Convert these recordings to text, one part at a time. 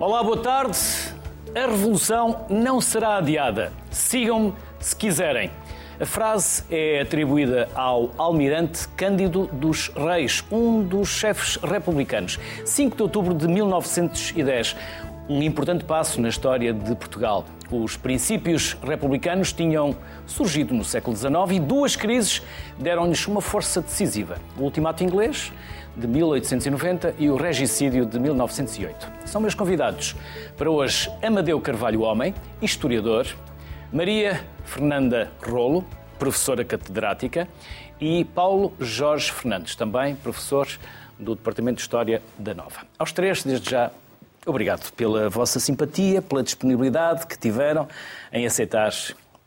Olá, boa tarde. A revolução não será adiada. Sigam-me se quiserem. A frase é atribuída ao almirante Cândido dos Reis, um dos chefes republicanos. 5 de outubro de 1910, um importante passo na história de Portugal. Os princípios republicanos tinham surgido no século XIX e duas crises deram-lhes uma força decisiva. O ultimato inglês, de 1890, e o regicídio de 1908. São meus convidados para hoje Amadeu Carvalho Homem, historiador, Maria Fernanda Rolo, professora catedrática, e Paulo Jorge Fernandes, também professor do Departamento de História da Nova. Aos três, desde já, Obrigado pela vossa simpatia, pela disponibilidade que tiveram em aceitar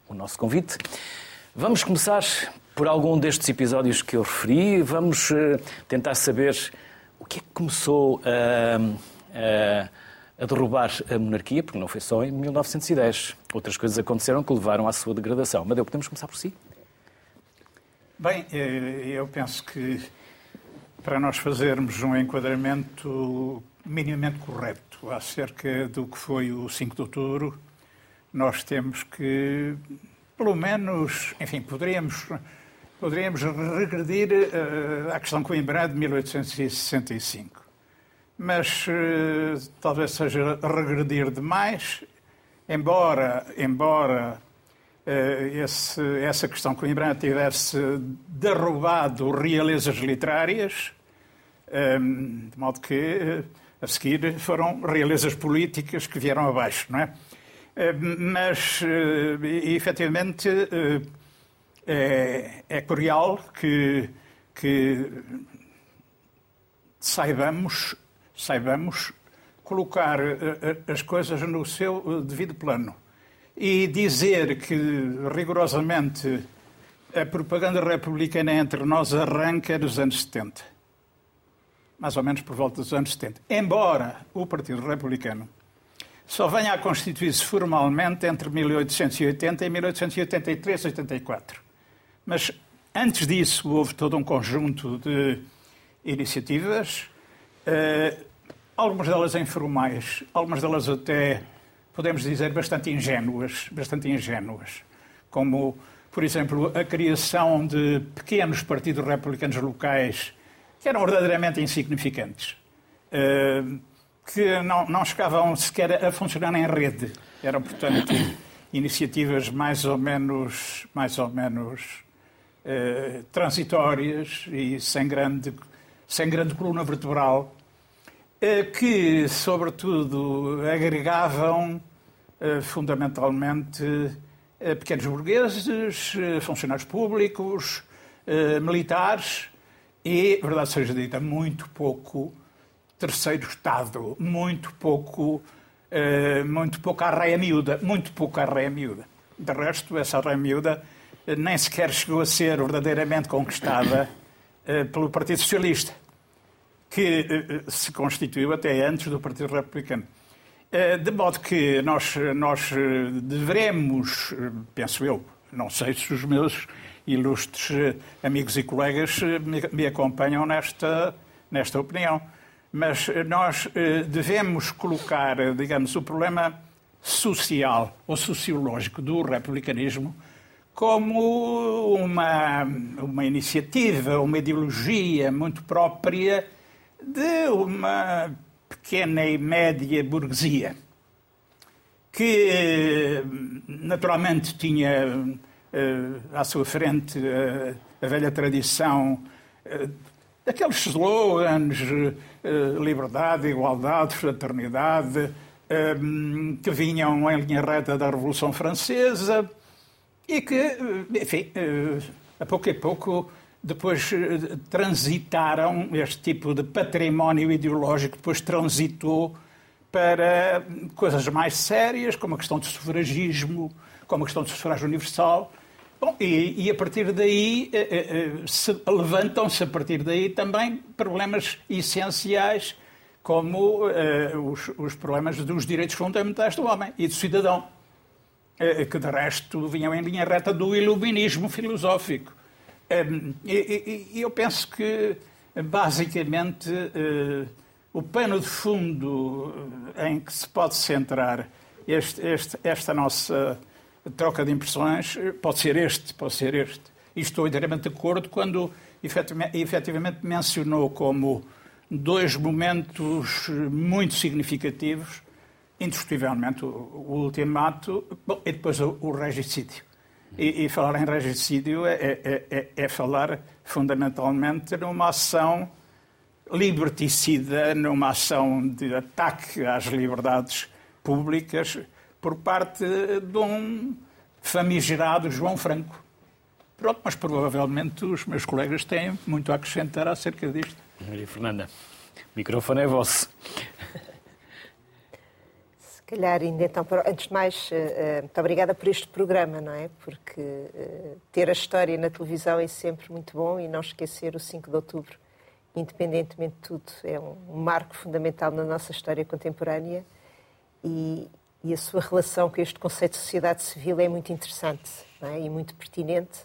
o nosso convite. Vamos começar por algum destes episódios que eu referi. Vamos uh, tentar saber o que é que começou a, a, a, derrubar a monarquia, porque não foi só em 1910. Outras coisas aconteceram que levaram à sua degradação. Madeu, podemos começar por si? Bem, eh, eu penso que para nós fazermos um enquadramento minimamente correto acerca do que foi o 5 de outubro, nós temos que, pelo menos, enfim, poderíamos, poderíamos regredir uh, à questão Coimbra de 1865. Mas uh, talvez seja regredir demais, embora, embora uh, esse, essa questão Coimbra tivesse derrubado realezas literárias, um, de modo que a seguir foram realezas políticas que vieram abaixo, não é? Eh, mas, eh, efetivamente, eh, é, é que, que saibamos, saibamos colocar as coisas no seu devido plano e dizer que, rigorosamente, a propaganda republicana entre nós arranca nos anos 70 mais ou menos por volta dos anos 70. Embora o Partido Republicano só venha a constituir-se formalmente entre 1880 e 1883, 84. Mas antes disso houve todo um conjunto de iniciativas, eh, algumas delas informais, algumas delas até, podemos dizer, bastante ingênuas, bastante ingênuas, como, por exemplo, a criação de pequenos partidos republicanos locais que eram verdadeiramente insignificantes, eh, que não, não chegavam sequer a funcionar em rede. Eram, portanto, iniciativas mais ou menos, mais ou menos eh, transitórias e sem grande, sem grande coluna vertebral, eh, que, sobretudo, agregavam fundamentalmente pequenos burgueses, funcionários públicos, militares, e, verdade seja dita, muito pouco terceiro Estado, muito pouco, muito pouco arreia miúda, muito pouco arreia miúda. De resto, essa arreia miúda nem sequer chegou a ser verdadeiramente conquistada uh, pelo Partido Socialista, que se constituiu até antes do Partido Republicano. De modo que nós, nós devemos, penso eu, não sei se os meus ilustres eh, amigos e colegas eh, me, acompanham nesta, nesta opinião. Mas eh, nós devemos colocar, digamos, o problema social ou sociológico do republicanismo como uma, uma iniciativa, uma ideologia muito própria de uma pequena e média burguesia, que naturalmente tinha uh, à sua frente uh, a velha tradição uh, daqueles slogans liberdade, igualdade, fraternidade, que vinham em linha reta da Revolução Francesa e que, enfim, a pouco a pouco depois transitaram este tipo de património ideológico, depois transitou para coisas mais sérias, como a questão do sufragismo, como a questão do sufrágio universal, Bom, e, e, a partir daí eh, eh, eh levantam-se a partir daí também problemas essenciais como eh, os, os, problemas dos direitos fundamentais do homem e do cidadão, eh, que de resto vinham em linha reta do iluminismo filosófico. Eh, e, eu penso que basicamente o pano de fundo em que se pode centrar este, este, esta nossa troca de impressões pode ser este, pode ser este. E estou inteiramente de acordo quando efetivamente mencionou como dois momentos muito significativos, indiscutivelmente o, o ultimato bom, e depois o, o regicídio. E, e, falar em regicídio é, é, é, é, falar fundamentalmente numa ação liberticida, numa ação de ataque às liberdades públicas por parte de um famigerado João Franco. Pronto, mas provavelmente os meus colegas têm muito a acrescentar acerca disto. Maria Fernanda, o microfone é vosso. Calhar ainda então, antes de mais, eh, eh, muito obrigada por este programa, não é? Porque eh, ter a história na televisão é sempre muito bom e não esquecer o 5 de outubro, independentemente de tudo, é um marco fundamental na nossa história contemporânea e, e a sua relação com este conceito de sociedade civil é muito interessante é? e muito pertinente.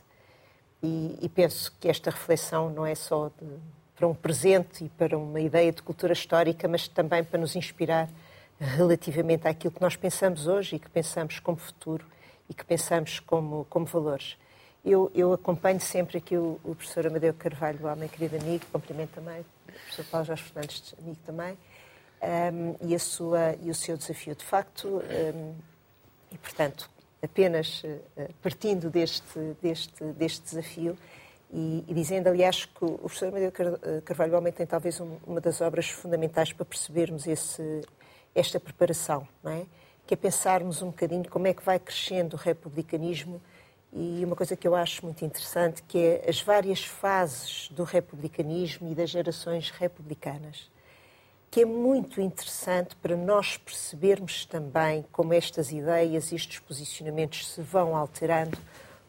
E, e, penso que esta reflexão não é só de, para um presente e para uma ideia de cultura histórica, mas também para nos inspirar relativamente àquilo que nós pensamos hoje e que pensamos como futuro e que pensamos como, como valores. Eu, eu acompanho sempre aqui o, o professor Amadeu Carvalho, o meu querido amigo, cumprimento também, o professor Paulo Jorge Fernandes, amigo também, um, e, a sua, e o seu desafio. De facto, um, e portanto, apenas uh, partindo deste, deste, deste desafio e, e, dizendo, aliás, que o professor Amadeu eh, Carvalho Homem tem talvez um, uma das obras fundamentais para percebermos esse, esta preparação, não é? que é pensarmos um bocadinho como é que vai crescendo o republicanismo e uma coisa que eu acho muito interessante que é as várias fases do republicanismo e das gerações republicanas que é muito interessante para nós percebermos também como estas ideias estes posicionamentos se vão alterando,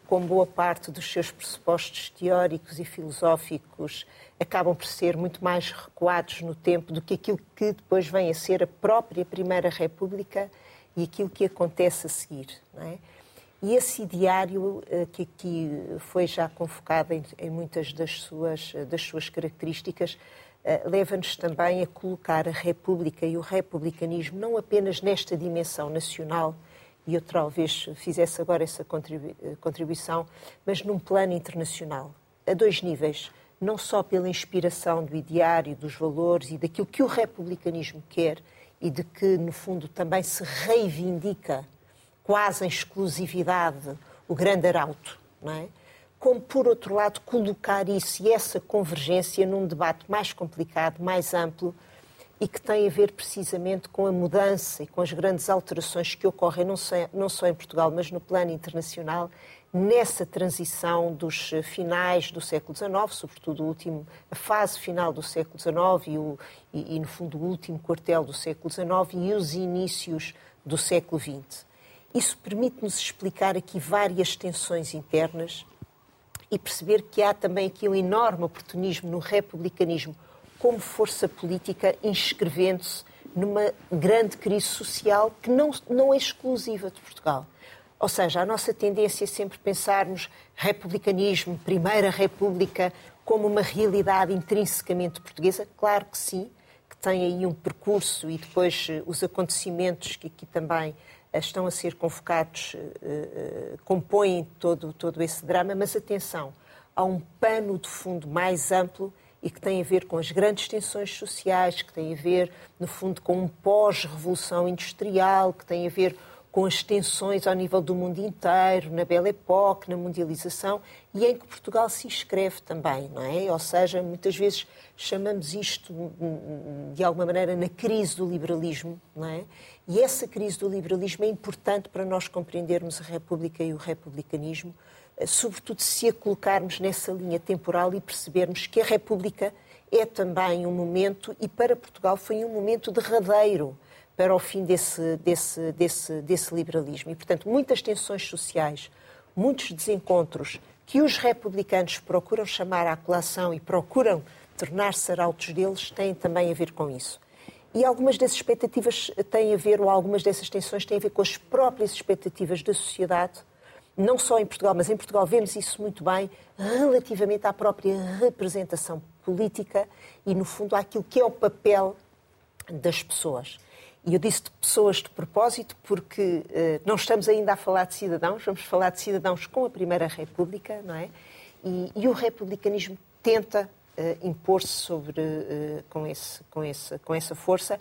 como boa parte dos seus pressupostos teóricos e filosóficos acabam por ser muito mais recuados no tempo do que aquilo que depois vem a ser a própria Primeira República e aquilo que acontece a seguir. É? E esse ideário eh, que aqui foi já convocado em, muitas das suas, das suas características eh, leva-nos também a colocar a República e o republicanismo não apenas nesta dimensão nacional, e eu talvez fizesse agora essa eh, contribuição, mas num plano internacional, a dois níveis. Não só pela inspiração do ideário, dos valores e daquilo que o republicanismo quer e de que, no fundo, também se reivindica quase em exclusividade o grande arauto, não é? como, por outro lado, colocar isso e essa convergência num debate mais complicado, mais amplo e que tem a ver precisamente com a mudança e com as grandes alterações que ocorrem não só, não só em Portugal, mas no plano internacional, nessa transição dos finais do século XIX, sobretudo último, a fase final do século XIX e, o, e, e, no fundo, o último quartel do século XIX e os inícios do século XX. Isso permite-nos explicar aqui várias tensões internas e perceber que há também aqui um enorme oportunismo no republicanismo como força política inscrevendo-se numa grande crise social que não, não é exclusiva de Portugal. Ou seja, a nossa tendência é sempre pensarmos republicanismo, Primeira República, como uma realidade intrinsecamente portuguesa. Claro que sim, que tem aí um percurso e depois eh, os acontecimentos que aqui também estão a ser convocados, eh, eh, compõem todo, todo esse drama, mas atenção, há um pano de fundo mais amplo e que tem a ver com as grandes tensões sociais, que tem a ver, no fundo, com um pós-revolução industrial, que tem a ver com as tensões ao nível do mundo inteiro, na Belle Époque, na mundialização, e em que Portugal se inscreve também, não é? Ou seja, muitas vezes chamamos isto, de alguma maneira, na crise do liberalismo, não é? E essa crise do liberalismo é importante para nós compreendermos a República e o republicanismo, sobretudo se a colocarmos nessa linha temporal e percebermos que a República é também um momento, e para Portugal foi um momento derradeiro, para o fim desse, desse, desse, desse liberalismo. E, portanto, muitas tensões sociais, muitos desencontros que os republicanos procuram chamar à colação e procuram tornar-se arautos deles têm também a ver com isso. E algumas dessas expectativas têm a ver, ou algumas dessas tensões têm a ver com as próprias expectativas da sociedade, não só em Portugal, mas em Portugal vemos isso muito bem, relativamente à própria representação política e, no fundo, àquilo que é o papel das pessoas. E eu disse de pessoas de propósito porque uh, não estamos ainda a falar de cidadãos, vamos falar de cidadãos com a Primeira República, não é? E, e o republicanismo tenta uh, impor-se sobre, uh, com, esse, com, esse, com essa força,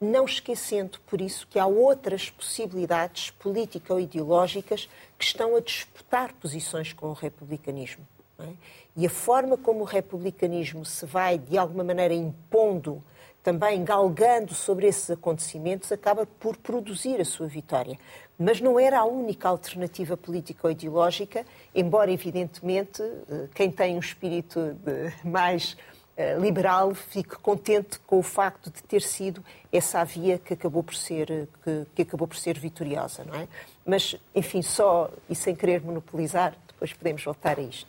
não esquecendo, por isso, que há outras possibilidades político-ideológicas que estão a disputar posições com o republicanismo. É? E a forma como o republicanismo se vai, de alguma maneira, impondo, também galgando sobre esses acontecimentos, acaba por produzir a sua vitória. Mas não era a única alternativa política ou ideológica, embora, evidentemente, eh, quem tem um espírito mais eh, liberal fique contente com o facto de ter sido essa a via que acabou por ser, eh, que, que acabou por ser vitoriosa, não é? Mas, enfim, só e sem querer monopolizar, depois podemos voltar a isto.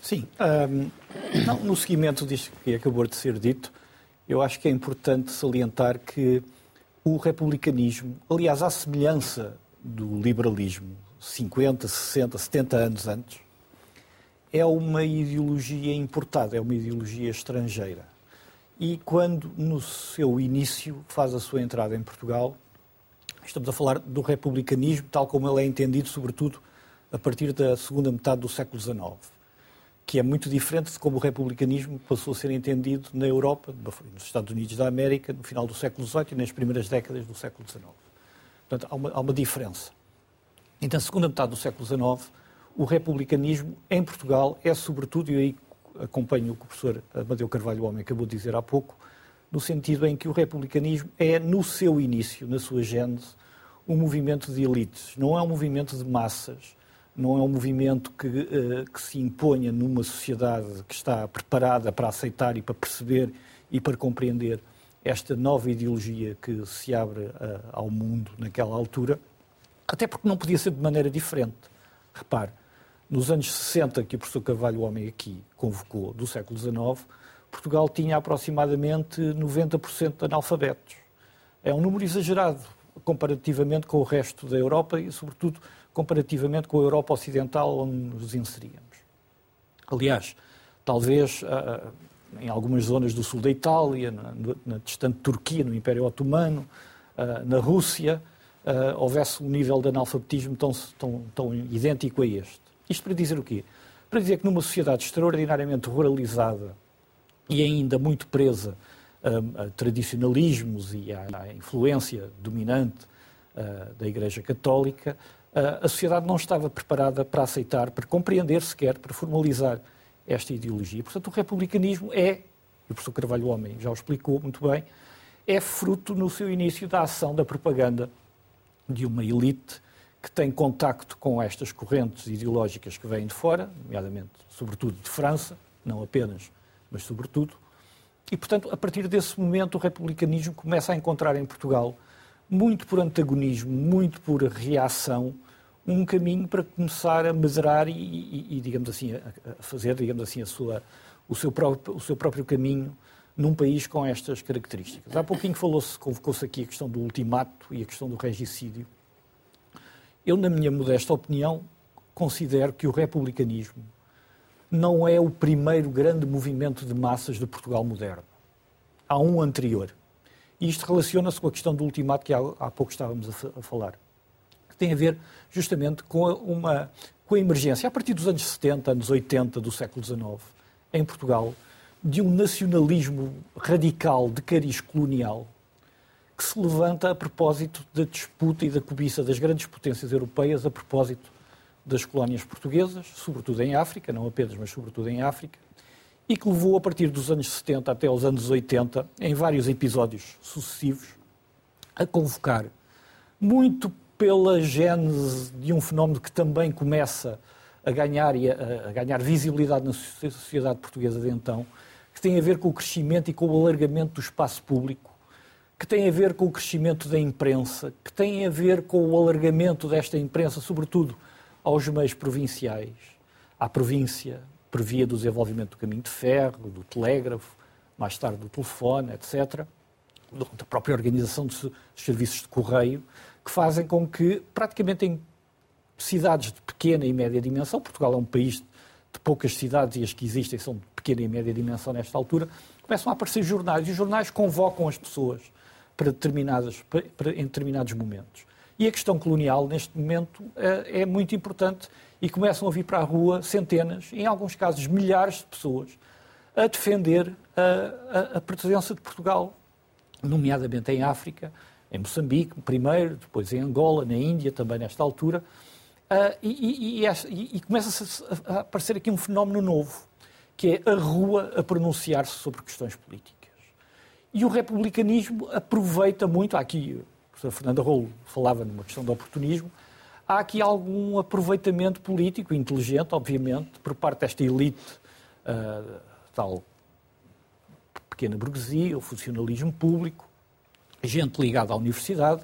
Sim. Um, não, no seguimento disto que acabou de ser dito, eu acho que é importante salientar que o republicanismo, aliás, à semelhança do liberalismo, 50, 60, 70 anos antes, é uma ideologia importada, é uma ideologia estrangeira. E quando, no seu início, faz a sua entrada em Portugal, estamos a falar do republicanismo tal como ele é entendido, sobretudo, a partir da segunda metade do século XIX que é muito diferente de como o republicanismo passou a ser entendido na Europa, nos Estados Unidos da América, no final do século XVIII e nas primeiras décadas do século XIX. Portanto, há uma, há uma diferença. Então, na segunda metade do século XIX, o republicanismo em Portugal é, sobretudo, e aí acompanho o que o professor Amadeu Carvalho Homem acabou de dizer há pouco, no sentido em que o republicanismo é, no seu início, na sua gênese, um movimento de elites, não é um movimento de massas, não é um movimento que, uh, que se imponha numa sociedade que está preparada para aceitar e para perceber e para compreender esta nova ideologia que se abre uh, ao mundo naquela altura, até porque não podia ser de maneira diferente. Repare, nos anos 60, que o professor Carvalho Homem aqui convocou, do século XIX, Portugal tinha aproximadamente 90% de analfabetos. É um número exagerado comparativamente com o resto da Europa e, sobretudo, comparativamente com a Europa Ocidental onde nos inseríamos. Aliás, talvez uh, em algumas zonas do sul da Itália, na, distante Turquia, no Império Otomano, uh, na Rússia, houvesse um nível de analfabetismo tão, tão, tão idêntico a este. Isto para dizer o quê? Para dizer que numa sociedade extraordinariamente ruralizada e ainda muito presa a, tradicionalismos e à, à influência dominante da Igreja Católica, a sociedade não estava preparada para aceitar, para compreender sequer, para formalizar esta ideologia. Portanto, o republicanismo é, e o professor Carvalho Homem já o explicou muito bem, é fruto no seu início da ação da propaganda de uma elite que tem contacto com estas correntes ideológicas que vêm de fora, nomeadamente, sobretudo de França, não apenas, mas sobretudo. E, portanto, a partir desse momento, o republicanismo começa a encontrar em Portugal, muito por antagonismo, muito por reação, um caminho para começar a mesurar e, e, e digamos assim, a, fazer, digamos assim, a sua, o, seu próprio, o seu próprio caminho num país com estas características. Há pouquinho falou-se, convocou-se aqui a questão do ultimato e a questão do regicídio. Eu, na minha modesta opinião, considero que o republicanismo não é o primeiro grande movimento de massas de Portugal moderno. Há um anterior. E isto relaciona-se com a questão do ultimato que há, há pouco estávamos a, a falar que tem a ver justamente com uma com a emergência, a partir dos anos 70, anos 80 do século XIX, em Portugal, de um nacionalismo radical de cariz colonial que se levanta a propósito da disputa e da cobiça das grandes potências europeias a propósito das colónias portuguesas, sobretudo em África, não apenas, mas sobretudo em África, e que levou a partir dos anos 70 até os anos 80, em vários episódios sucessivos, a convocar muito pela gênese de um fenómeno que também começa a ganhar, a, a ganhar visibilidade na sociedade portuguesa de então, que tem a ver com o crescimento e com o alargamento do espaço público, que tem a ver com o crescimento da imprensa, que tem a ver com o alargamento desta imprensa, sobretudo aos meios provinciais, à província, por via do desenvolvimento do caminho de ferro, do telégrafo, mais tarde do telefone, etc., da própria organização dos serviços de correio, que fazem com que, praticamente em cidades de pequena e média dimensão, Portugal é um país de poucas cidades e as que existem são de pequena e média dimensão nesta altura, começam a aparecer jornais e os jornais convocam as pessoas para, determinadas, para, em determinados momentos. E a questão colonial, neste momento, é, é muito importante e começam a vir para a rua centenas, em alguns casos milhares de pessoas, a defender a, a, a presença de Portugal, nomeadamente em África, em Moçambique, primeiro, depois em Angola, na Índia, também nesta altura. Uh, e, e, e, e começa a aparecer aqui um fenómeno novo, que é a rua a pronunciar-se sobre questões políticas. E o republicanismo aproveita muito, há aqui, a professora Fernanda Rolo falava numa questão de oportunismo, há aqui algum aproveitamento político, inteligente, obviamente, por parte desta elite, uh, tal pequena burguesia, o funcionalismo público, gente ligada à universidade,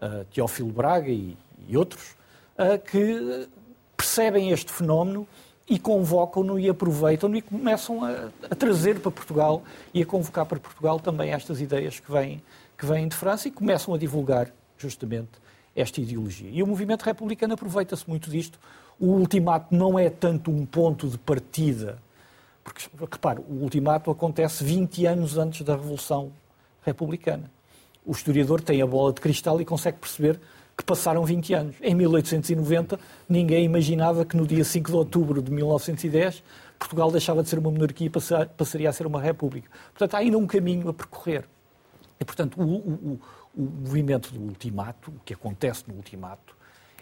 uh, Teófilo Braga e, e outros, uh, que percebem este fenómeno e convocam-no e aproveitam-no e começam a, a, trazer para Portugal e a convocar para Portugal também estas ideias que vêm, que vêm de França e começam a divulgar justamente esta ideologia. E o movimento republicano aproveita-se muito disto. O ultimato não é tanto um ponto de partida, porque, repare, o ultimato acontece 20 anos antes da Revolução Republicana. O historiador tem a bola de cristal e consegue perceber que passaram 20 anos. Em 1890, ninguém imaginava que no dia 5 de outubro de 1910 Portugal deixava de ser uma monarquia e passaria a ser uma república. Portanto, há ainda um caminho a percorrer. E, portanto, o, o, o movimento do ultimato, o que acontece no ultimato,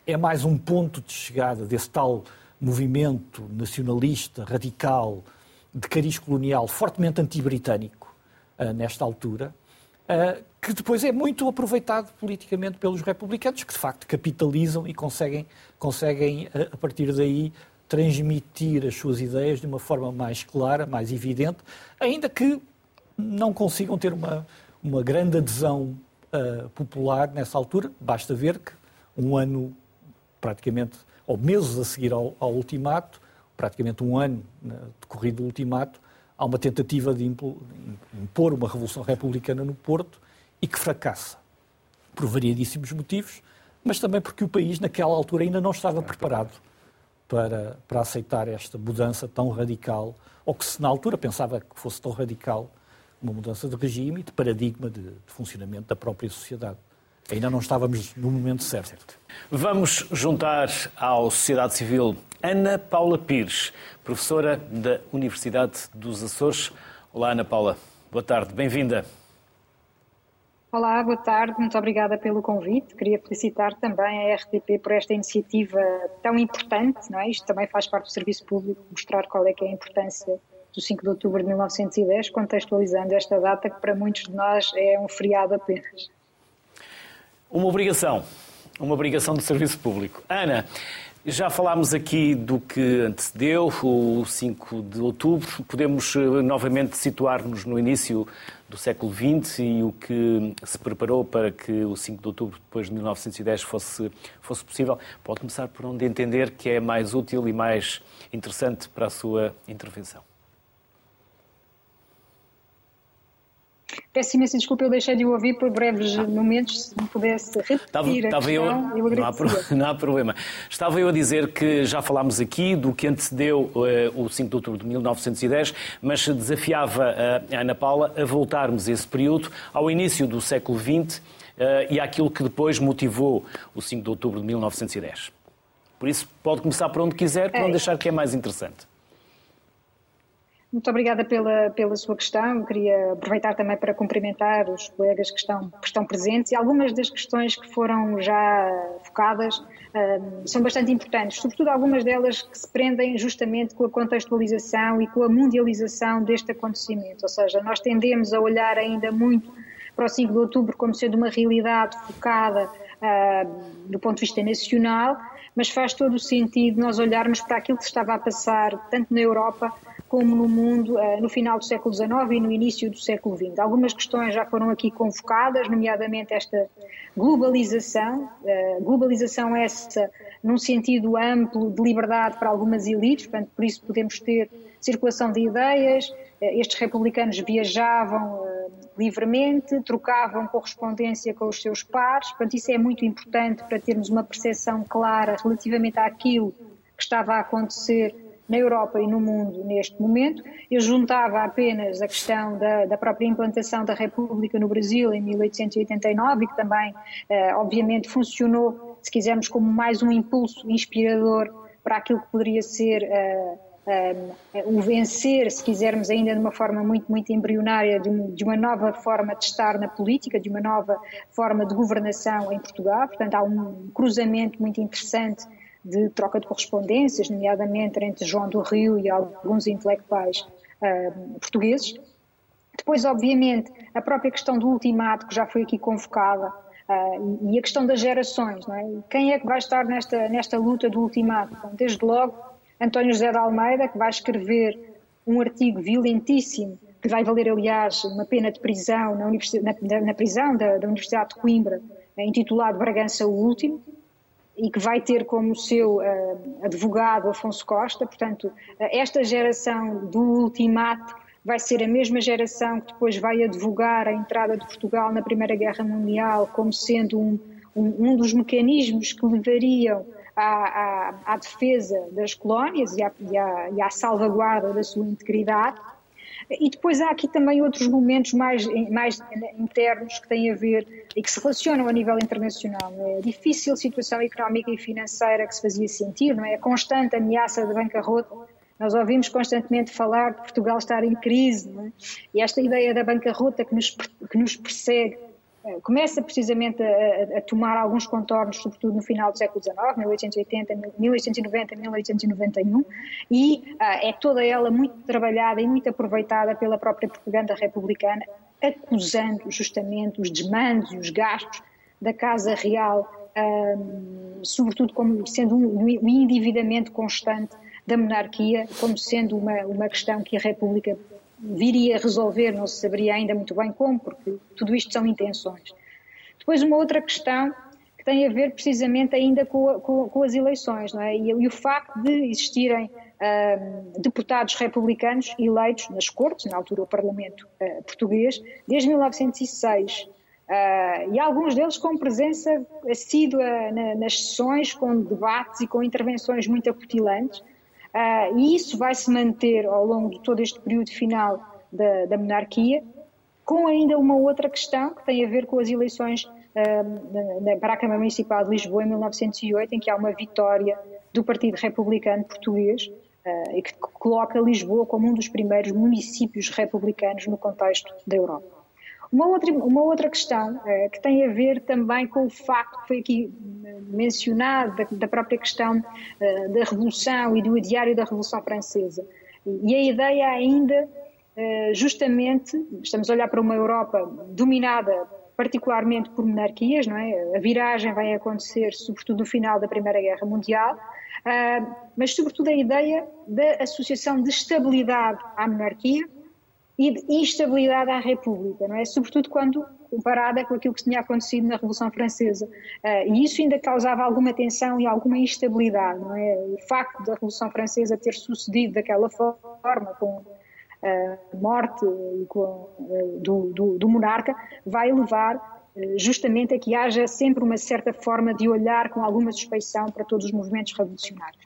é mais um ponto de chegada desse tal movimento nacionalista, radical, de cariz colonial, fortemente anti-britânico, uh, nesta altura, uh, que depois é muito aproveitado politicamente pelos republicanos, que de facto capitalizam e conseguem, conseguem a partir daí, transmitir as suas ideias de uma forma mais clara, mais evidente, ainda que não consigam ter uma, uma grande adesão uh, popular nessa altura. Basta ver que um ano, praticamente, ou meses a seguir ao, ao ultimato, praticamente um ano decorrido do ultimato, há uma tentativa de impor uma revolução republicana no Porto, e que fracassa. Por variadíssimos motivos, mas também porque o país, naquela altura, ainda não estava preparado para, para aceitar esta mudança tão radical, ou que se na altura pensava que fosse tão radical, uma mudança de regime e de paradigma de, de funcionamento da própria sociedade. Ainda não estávamos no momento certo. Vamos juntar à sociedade civil Ana Paula Pires, professora da Universidade dos Açores. Olá, Ana Paula. Boa tarde, bem-vinda. Olá, boa tarde, muito obrigada pelo convite. Queria felicitar também a RTP por esta iniciativa tão importante, não é? Isto também faz parte do serviço público, mostrar qual é que é a importância do 5 de outubro de 1910, contextualizando esta data que para muitos de nós é um feriado apenas. Uma obrigação, uma obrigação do serviço público. Ana, já falámos aqui do que antecedeu o 5 de outubro. Podemos eh, novamente situar-nos no início do século XX e o que se preparou para que o 5 de outubro, depois de 1910, fosse, fosse possível. Pode começar por onde entender que é mais útil e mais interessante para a sua intervenção. Peço imensa desculpa, eu deixei de o ouvir por breves momentos, se me pudesse repetir estava, estava eu, eu não, há, não há problema. Estava eu a dizer que já falámos aqui do que antecedeu uh, o 5 de outubro de 1910, mas desafiava uh, a Ana Paula a voltarmos esse período, ao início do século XX, uh, e àquilo que depois motivou o 5 de outubro de 1910. Por isso, pode começar por onde quiser, por é. onde achar que é mais interessante. Muito obrigada pela, pela sua questão. Queria aproveitar também para cumprimentar os colegas que estão, que estão presentes e algumas das questões que foram já focadas um, são bastante importantes, sobretudo algumas delas que se prendem justamente com a contextualização e com a mundialização deste acontecimento. Ou seja, nós tendemos a olhar ainda muito para o 5 de outubro como sendo uma realidade focada uh, do ponto de vista nacional, mas faz todo o sentido nós olharmos para aquilo que estava a passar tanto na Europa como no mundo eh, no final do século XIX e no início do século XX. Algumas questões já foram aqui convocadas, nomeadamente esta globalização, eh, globalização essa num sentido amplo de liberdade para algumas elites, portanto, por isso podemos ter circulação de ideias, eh, estes republicanos viajavam livremente, trocavam correspondência com os seus pares, portanto, isso é muito importante para termos uma percepção clara relativamente àquilo que estava a acontecer na Europa e no mundo neste momento. Eu juntava apenas a questão da, da própria implantação da República no Brasil em 1889 e que também, eh, obviamente, funcionou, se quisermos, como mais um impulso inspirador para aquilo que poderia ser uh, uh, o vencer, se quisermos, ainda de uma forma muito, muito embrionária, de, um, de, uma nova forma de estar na política, de uma nova forma de governação em Portugal. Portanto, há um cruzamento muito interessante de troca de correspondências, nomeadamente entre João do Rio e alguns intelectuais uh, portugueses. Depois, obviamente, a própria questão do ultimato, que já foi aqui convocada, uh, e a questão das gerações. É? Quem é que vai estar nesta, nesta luta do ultimato? Desde logo, António José de Almeida, que vai escrever um artigo violentíssimo, que vai valer, aliás, uma pena de prisão na, na, na prisão da, da Universidade de Coimbra, intitulado Bragança o Último, e que vai ter como seu uh, advogado Afonso Costa. Portanto, uh, esta geração do ultimato vai ser a mesma geração que depois vai advogar a entrada de Portugal na Primeira Guerra Mundial como sendo um, um, um dos mecanismos que levariam à, à, à defesa das colónias e à, e, à, e à salvaguarda da sua integridade. E depois há aqui também outros momentos mais, mais internos que têm a ver e que se relacionam a nível internacional. É a difícil situação económica e financeira que se fazia sentir, não é? a constante ameaça de bancarrota. Nós ouvimos constantemente falar de Portugal estar em crise, é? e esta ideia da bancarrota que nos, que nos persegue começa precisamente a, a, tomar alguns contornos, sobretudo no final do século XIX, 1880, 1890, 1891, e é toda ela muito trabalhada e muito aproveitada pela própria propaganda republicana, acusando justamente os desmandos e os gastos da Casa Real, uh, sobretudo como sendo um, um endividamento constante da monarquia, como sendo uma, uma questão que a República viria a resolver, não se saberia ainda muito bem como, porque tudo isto são intenções. Depois, uma outra questão que tem a ver precisamente ainda com, com, com as eleições, não é? E, e, o facto de existirem uh, deputados republicanos eleitos nas cortes, na altura o Parlamento uh, português, desde 1906. Uh, ah, e alguns deles com presença assídua na, nas sessões, com debates e com intervenções muito acutilantes, Uh, e isso vai se manter ao longo de todo este período final da, da, monarquia, com ainda uma outra questão que tem a ver com as eleições na, para a Câmara Municipal de Lisboa em 1908, em que há uma vitória do Partido Republicano Português uh, e que coloca Lisboa como um dos primeiros municípios republicanos no contexto da Europa. Uma outra, uma outra questão eh, que tem a ver também com o facto que foi aqui eh, mencionado, da, da própria questão eh, da Revolução e do ideário da Revolução Francesa. E, e a ideia ainda, justamente, estamos a olhar para uma Europa dominada particularmente por monarquias, não é? A viragem vai acontecer sobretudo no final da Primeira Guerra Mundial, mas sobretudo a ideia da associação de estabilidade à monarquia e de instabilidade à República, não é? Sobretudo quando comparada com aquilo que tinha acontecido na Revolução Francesa. Uh, e isso ainda causava alguma tensão e alguma instabilidade, não é? O facto da Revolução Francesa ter sucedido daquela forma, com a uh, morte com, uh, do, do, do, monarca, vai levar justamente a que haja sempre uma certa forma de olhar com alguma suspeição para todos os movimentos revolucionários.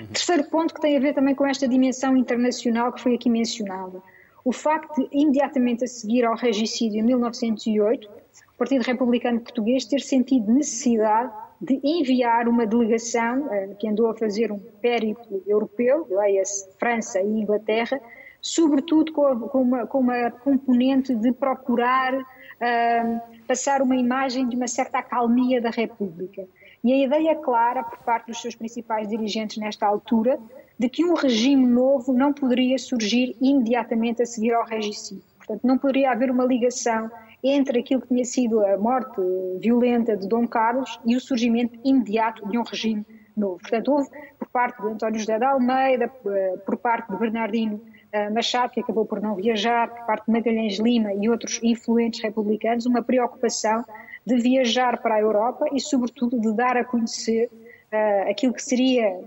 Uhum. Terceiro ponto que tem a ver também com esta dimensão internacional que foi aqui mencionada. O facto de, imediatamente a seguir ao regicídio em 1908, o Partido Republicano Português ter sentido necessidade de enviar uma delegação uh, que andou a fazer um périplo europeu, leia-se França e Inglaterra, sobretudo com, a, com, uma, com uma, componente de procurar uh, passar uma imagem de uma certa acalmia da República. E a ideia clara, por parte dos seus principais dirigentes nesta altura, de que um regime novo não poderia surgir imediatamente a seguir ao regicídio. Portanto, não poderia haver uma ligação entre aquilo que tinha sido a morte violenta de Dom Carlos e o surgimento imediato de um regime novo. Portanto, houve, por parte de António José de Almeida, eh, por parte de Bernardino eh, Machado, que acabou por não viajar, por parte de Magalhães Lima e outros influentes republicanos, uma preocupação de viajar para a Europa e, sobretudo, de dar a conhecer uh, aquilo que seria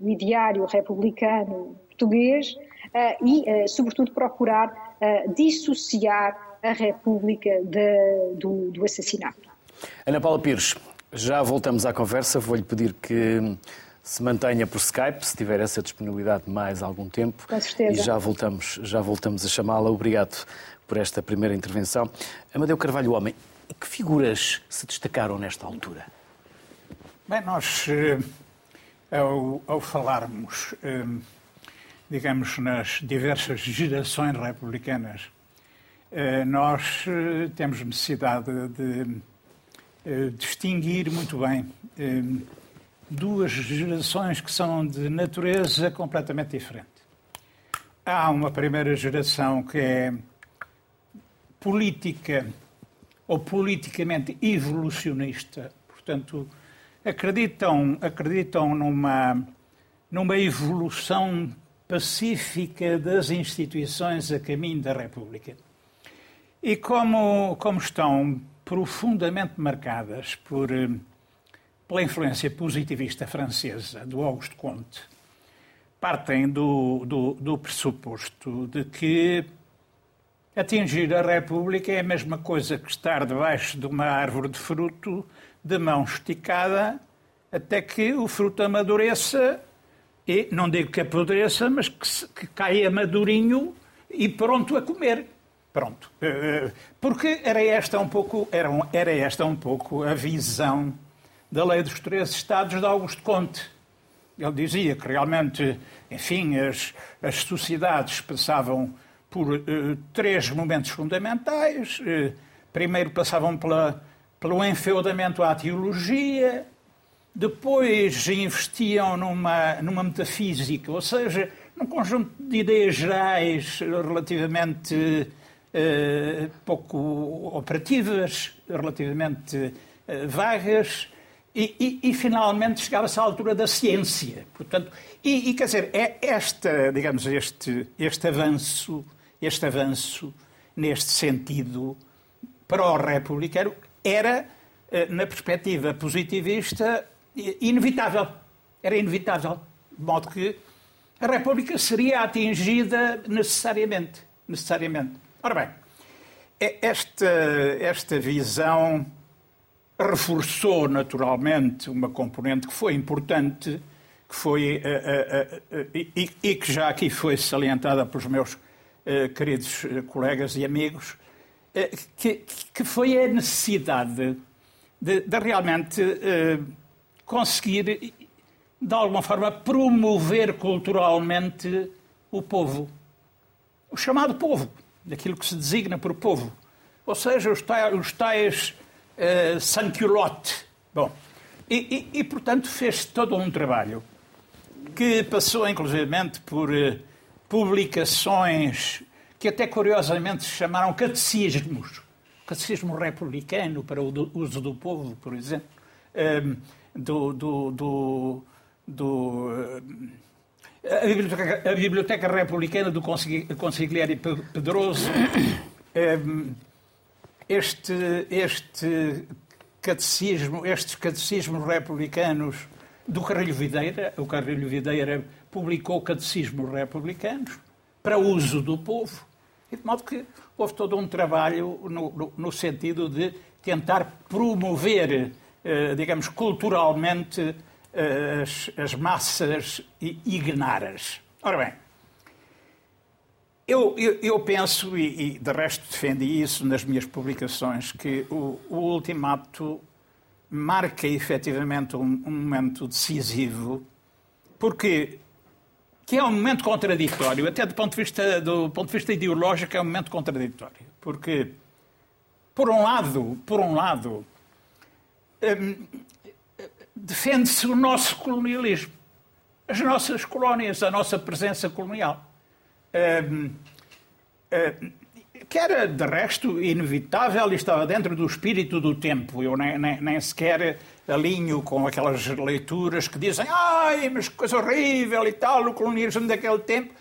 o ideário republicano português uh, e, uh, sobretudo, procurar dissociar a República de, do, do assassinato. Ana Paula Pires, já voltamos à conversa. Vou-lhe pedir que se mantenha por Skype, se tiver essa disponibilidade mais algum tempo. Com certeza. E já voltamos, já voltamos a chamá-la. Obrigado por esta primeira intervenção. Amadeu Carvalho Homem, que figuras se destacaram nesta altura? Bem, nós, eh, ao, ao falarmos, eh, digamos, nas diversas gerações republicanas, eh, nós temos necessidade de distinguir muito bem duas gerações que são de natureza completamente diferente. Há uma primeira geração que é política ou politicamente evolucionista, portanto, acreditam, acreditam numa, numa evolução pacífica das instituições a caminho da República. E como, como estão profundamente marcadas por, eh, pela influência positivista francesa do Auguste Comte, partem do, do, do pressuposto de que Atingir a República é a mesma coisa que estar debaixo de uma árvore de fruto, de mão esticada, até que o fruto amadureça e, não digo que apodreça, mas que, que caia madurinho e pronto a comer. Pronto. Eh, porque era esta um pouco, era, era esta um pouco a visão da lei dos três Estados de Augusto Conte. Ele dizia que realmente, enfim, as, as sociedades passavam por uh, três momentos fundamentais. Uh, primeiro passavam pela, pelo enfeudamento à teologia, depois investiam numa, numa metafísica, ou seja, num conjunto de ideias gerais relativamente uh, pouco operativas, relativamente vagas, e, e, e, finalmente chegava-se à altura da ciência. Portanto, e, e, quer dizer, é esta, digamos, este, este avanço este avanço neste sentido pró-republicano era, eh, na perspectiva positivista, inevitável. Era inevitável. De modo que a República seria atingida necessariamente. necessariamente. Ora bem, esta, esta visão reforçou naturalmente uma componente que foi importante, que foi, uh, uh, uh, e, e, que já aqui foi salientada pelos meus eh, queridos eh, colegas e amigos, eh, que, que foi a necessidade de, de realmente conseguir, de alguma forma, promover culturalmente o povo. O chamado povo, daquilo que se designa por povo. Ou seja, os tais, os tais uh, sans-culottes. Bom, e, e, e, portanto, fez todo um trabalho que passou, inclusivamente, por. Uh, publicações que até curiosamente se chamaram catecismos. Catecismo republicano para o uso do povo, por exemplo, ehm, do, do, do, do a, biblioteca, a, biblioteca, Republicana do Consigliere Pedroso. Ehm, este, este catecismo, estes catecismos republicanos do Carrilho Videira, o Carrilho Videira publicou catecismos republicanos para uso do povo, e de modo que houve todo um trabalho no, no, no sentido de tentar promover, eh, digamos, culturalmente eh, as, as, massas ignaras. Ora bem, eu, eu, eu penso, e, e, de resto defendi isso nas minhas publicações, que o, o ultimato marca efetivamente um, um momento decisivo, porque que é um momento contraditório, até do ponto de vista, do ponto de vista ideológico é um momento contraditório, porque por um lado, por um lado, hum, defende-se o nosso colonialismo, as nossas colónias, a nossa presença colonial. Hum, hum, que era, de resto, inevitável e estava dentro do espírito do tempo. Eu nem, nem, nem sequer alinho com aquelas leituras que dizem ai, mas que coisa horrível e tal, o colonialismo daquele tempo.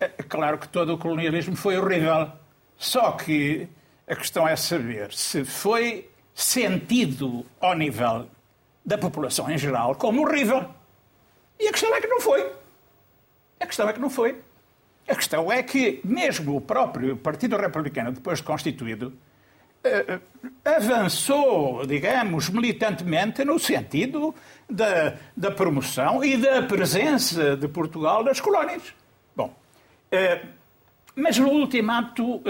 É, claro que todo o colonialismo foi horrível. Só que a questão é saber se foi sentido ao nível da população em geral como horrível. E a questão é que não foi. A questão é que não foi. A questão é que, mesmo o próprio Partido Republicano, depois de constituído, eh, avançou, digamos, militantemente no sentido da, da promoção e da presença de Portugal nas colónias. Bom, eh, mas o ultimato,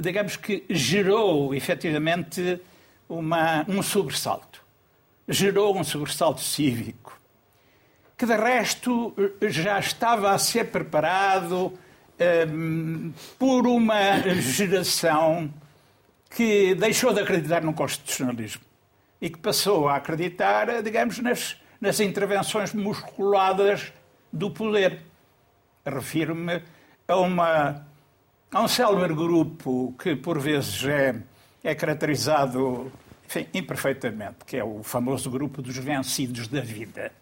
digamos que gerou efetivamente uma, um sobressalto. Gerou um sobressalto cívico, que de resto já estava a ser preparado por uma geração que deixou de acreditar no constitucionalismo e que passou a acreditar, digamos, nas, nas intervenções musculadas do poder. Refiro-me a, uma, a um célebre grupo que, por vezes, é, é caracterizado enfim, imperfeitamente, que é o famoso grupo dos vencidos da vida.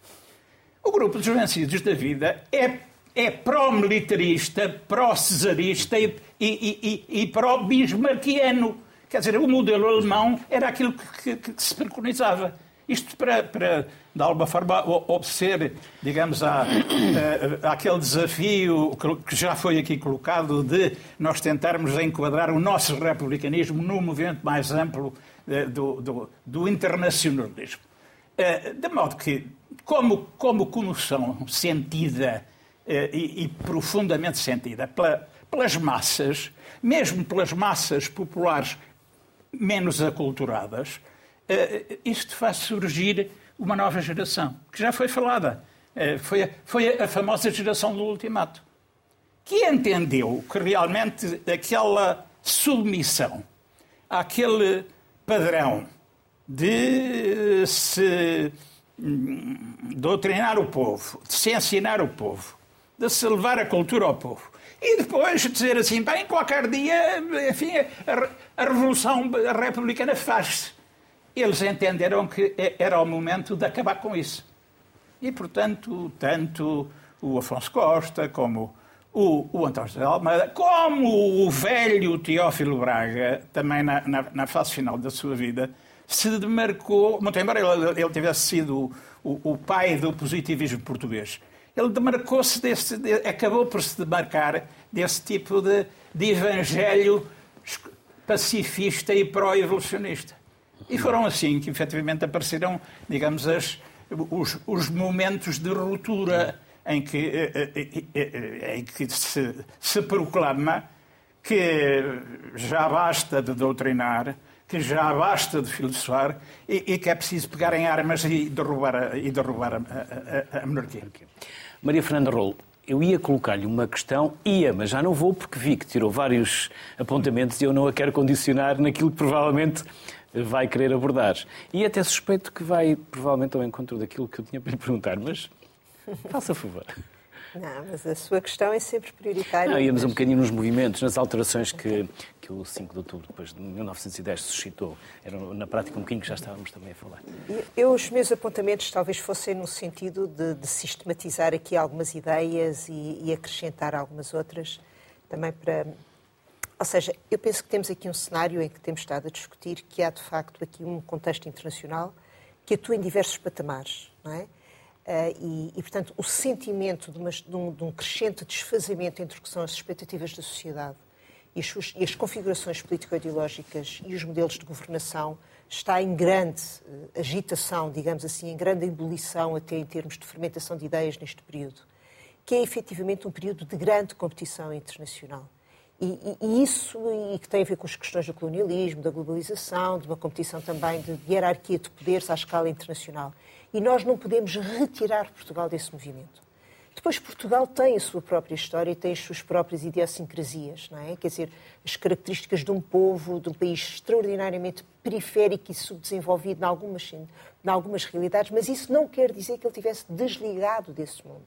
O grupo dos vencidos da vida é é pró-militarista, pró-cesarista e, e, e, e pró-bismarquiano. Quer dizer, o modelo alemão era aquilo que, que, que se preconizava. Isto para, para, de alguma forma, obedecer, digamos, à, à, àquele desafio que já foi aqui colocado de nós tentarmos enquadrar o nosso republicanismo num movimento mais amplo eh, do, do, do internacionalismo. Eh, de modo que, como, como comoção sentida eh, e, e profundamente sentida pela, pelas massas, mesmo pelas massas populares menos aculturadas, eh, isto faz surgir uma nova geração, que já foi falada. Eh, foi, a, foi a famosa geração do ultimato, que entendeu que realmente aquela submissão àquele padrão de se hum, doutrinar o povo, de se ensinar o povo, de se levar a cultura ao povo. E depois dizer assim, bem, qualquer dia, enfim, a, Revolução Republicana faz-se. Eles entenderam que era o momento de acabar com isso. E, portanto, tanto o Afonso Costa, como o, o António de Almeida, como o velho Teófilo Braga, também na, na, na, fase final da sua vida, se demarcou, muito embora ele, ele tivesse sido o, o pai do positivismo português, ele demarcou-se desse, acabou por se demarcar desse tipo de, de evangelho pacifista e pró-evolucionista. E foram assim que efetivamente apareceram, digamos, as, os, os momentos de ruptura em que, eh, eh, eh, em que se, se proclama que já basta de doutrinar, que já basta de filosofar e, e que é preciso pegar em armas e derrubar a, e derrubar a, a, a monarquia. Maria Fernanda Rolo, eu ia colocar-lhe uma questão, ia, mas já não vou porque vi que tirou vários apontamentos e eu não a quero condicionar naquilo que provavelmente vai querer abordar. E até suspeito que vai provavelmente ao encontro daquilo que eu tinha para lhe perguntar, mas faça favor. Não, mas a sua questão é sempre prioritária. Não, íamos mas... um bocadinho nos movimentos, nas alterações que, que o 5 de outubro, depois de 1910, suscitou. Era na prática um bocadinho que já estávamos também a falar. Eu, os meus apontamentos talvez fossem no sentido de, de sistematizar aqui algumas ideias e, e acrescentar algumas outras, também para ou seja, eu penso que temos aqui um cenário em que temos estado a discutir que há, de facto, aqui um contexto internacional que atua em diversos patamares, não é? Uh, e, e, portanto, o sentimento de, uma, de, um, de, um, crescente desfazamento entre o que são as expectativas da sociedade e as, suas, e as configurações político-ideológicas e os modelos de governação está em grande uh, agitação, digamos assim, em grande ebulição, até em termos de fermentação de ideias neste período, que é efetivamente um período de grande competição internacional. E, e, e, isso e que tem a ver com as questões do colonialismo, da globalização, de uma competição também de hierarquia de poderes à escala internacional. E nós não podemos retirar Portugal desse movimento. Depois, Portugal tem a sua própria história e tem as suas próprias idiosincrasias, não é? Quer dizer, as características de um povo, de um país extraordinariamente periférico e subdesenvolvido em algumas, em algumas realidades, mas isso não quer dizer que ele tivesse desligado desse mundo.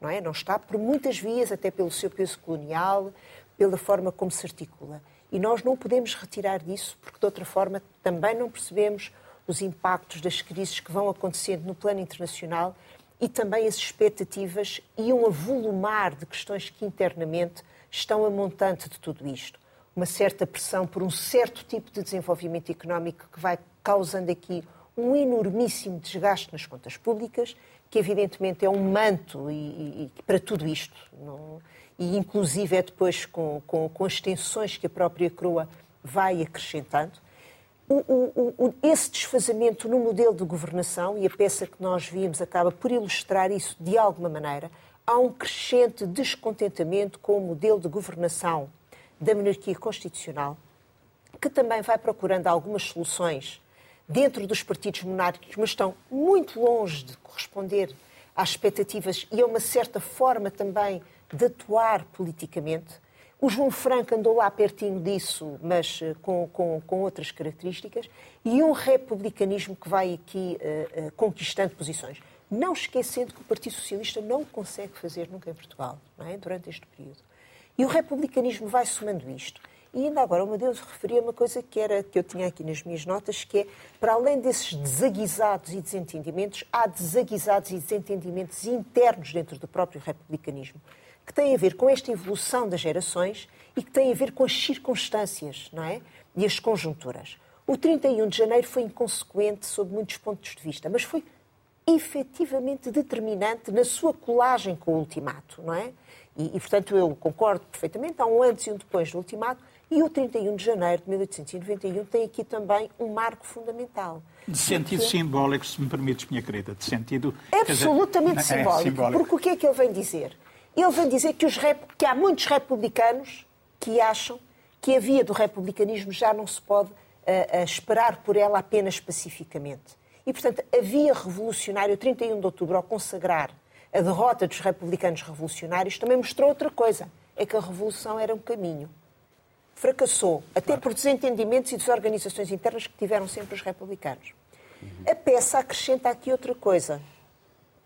Não, é? não está por muitas vias, até pelo seu peso colonial, pela forma como se articula. E nós não podemos retirar disso, porque de outra forma também não percebemos os impactos das crises que vão acontecendo no plano internacional e também as expectativas e um avolumar de questões que internamente estão a montante de tudo isto. Uma certa pressão por um certo tipo de desenvolvimento económico que vai causando aqui um enormíssimo desgaste nas contas públicas, que evidentemente é um manto e, e, para tudo isto. Não, e inclusive é depois com, com, com as tensões que a própria coroa vai acrescentando. O, o, o, esse desfazamento no modelo de governação, e a peça que nós vimos acaba por ilustrar isso de alguma maneira, há um crescente descontentamento com o modelo de governação da monarquia constitucional, que também vai procurando algumas soluções dentro dos partidos monárquicos, mas estão muito longe de corresponder às expectativas e a uma certa forma também de atuar politicamente. O João Franco andou lá pertinho disso, mas eh, com, com, com outras características, e um republicanismo que vai aqui uh, uh, conquistando posições. Não esquecendo que o Partido Socialista não consegue fazer nunca em Portugal, é? durante este período. E o republicanismo vai somando isto. E ainda agora, uma deles referia uma coisa que, era, que eu tinha aqui nas minhas notas, que é, para além desses desaguisados e desentendimentos, há desaguisados e desentendimentos internos dentro do próprio republicanismo que tem a ver com esta evolução das gerações e que tem a ver com as circunstâncias não é? e as conjunturas. O 31 de janeiro foi inconsequente sob muitos pontos de vista, mas foi efetivamente determinante na sua colagem com o ultimato, não é? E, e, portanto, eu concordo perfeitamente, há um antes e um depois do ultimato, e o 31 de janeiro de 1891 tem aqui também um marco fundamental. De sentido simbólico, se me permites, minha querida, de sentido... Absolutamente dizer, simbólico, é simbólico, porque o que é que ele vem dizer? Ele vem dizer que, rep... que há muitos republicanos que acham que a via do republicanismo já não se pode uh, uh, esperar por ela apenas pacificamente. E, portanto, a via revolucionária, o 31 de outubro, ao consagrar a derrota dos republicanos revolucionários, também mostrou outra coisa: é que a revolução era um caminho. Fracassou, até claro. por desentendimentos e desorganizações internas que tiveram sempre os republicanos. A peça acrescenta aqui outra coisa,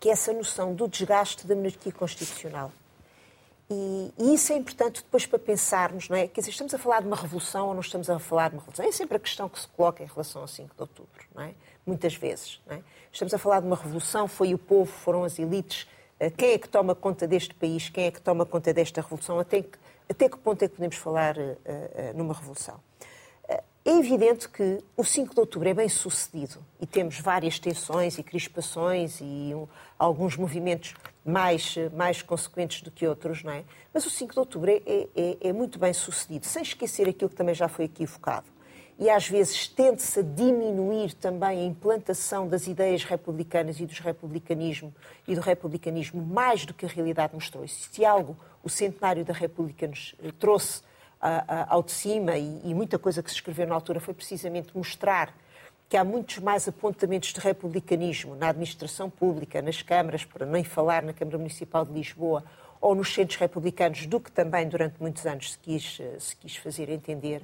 que é essa noção do desgaste da monarquia constitucional. E, e, isso é importante depois para pensarmos, não é? Quer dizer, estamos a falar de uma revolução ou não estamos a falar de uma revolução? É sempre a questão que se coloca em relação ao 5 de outubro, não é? Muitas vezes, não é? Estamos a falar de uma revolução, foi o povo, foram as elites. Eh, quem é que toma conta deste país? Quem é que toma conta desta revolução? Até que, até que ponto é que podemos falar uh, uh, numa revolução? É evidente que o 5 de outubro é bem sucedido e temos várias tensões e crispações e um, alguns movimentos mais, mais consequentes do que outros, não é? Mas o 5 de outubro é, é, é muito bem sucedido, sem esquecer aquilo que também já foi aqui evocado. E às vezes tende-se a diminuir também a implantação das ideias republicanas e dos republicanismo e do republicanismo mais do que a realidade mostrou. Se algo o centenário da República nos eh, ao de cima e, e muita coisa que se escreveu na altura foi precisamente mostrar que há muitos mais apontamentos de republicanismo na administração pública, nas câmaras, para nem falar na Câmara Municipal de Lisboa, ou nos centros republicanos, do que também durante muitos anos se quis, se quis fazer entender,